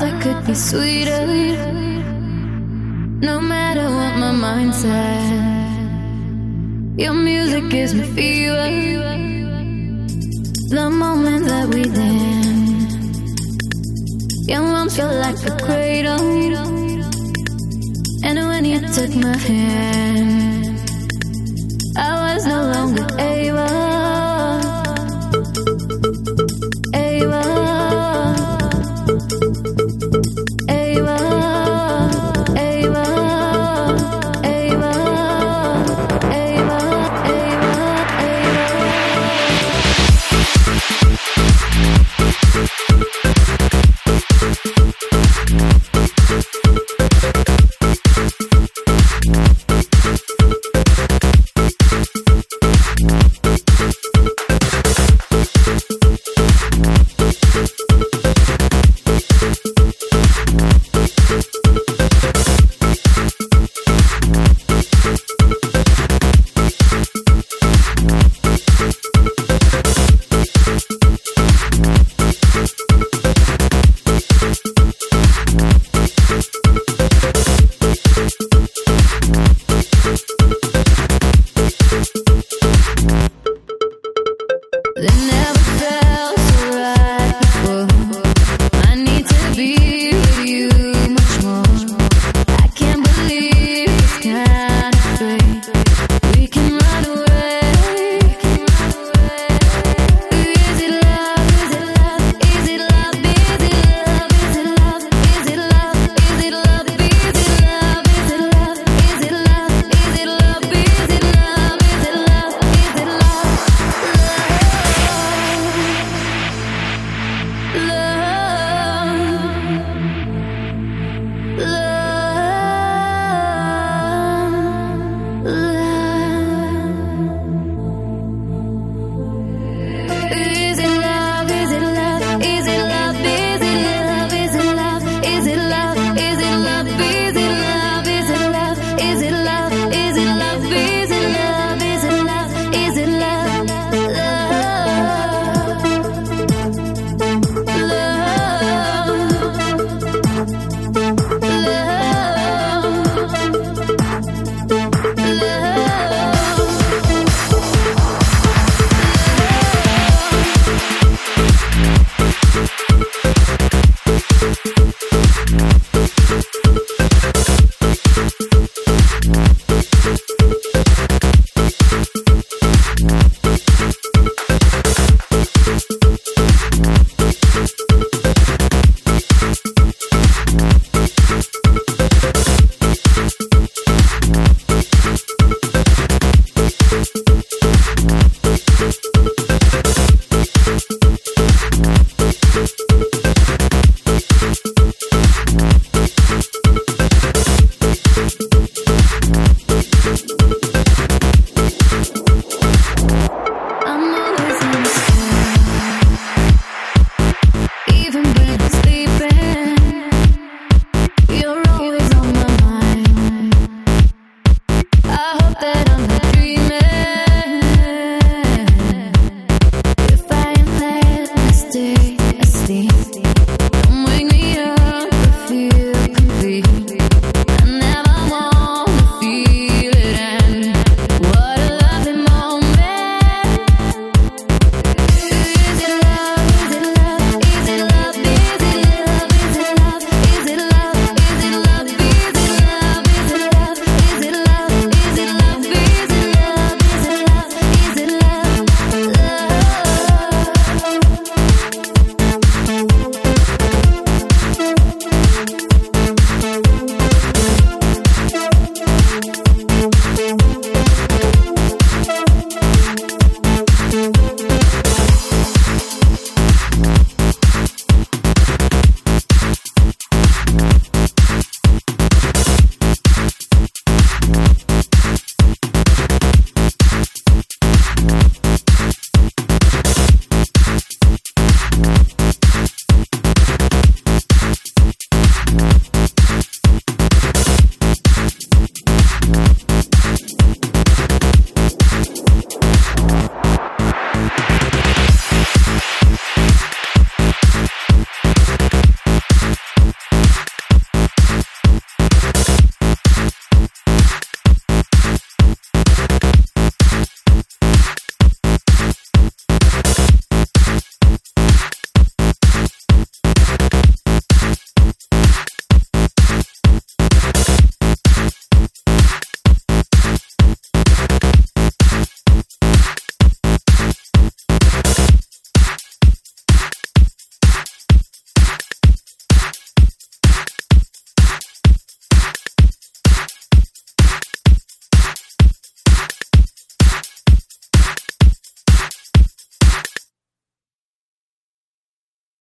That could be sweeter. No matter what my mind says, your music gives me fever. The moment that we dance, your arms feel like a cradle. And when you took my hand, I was no longer. Able.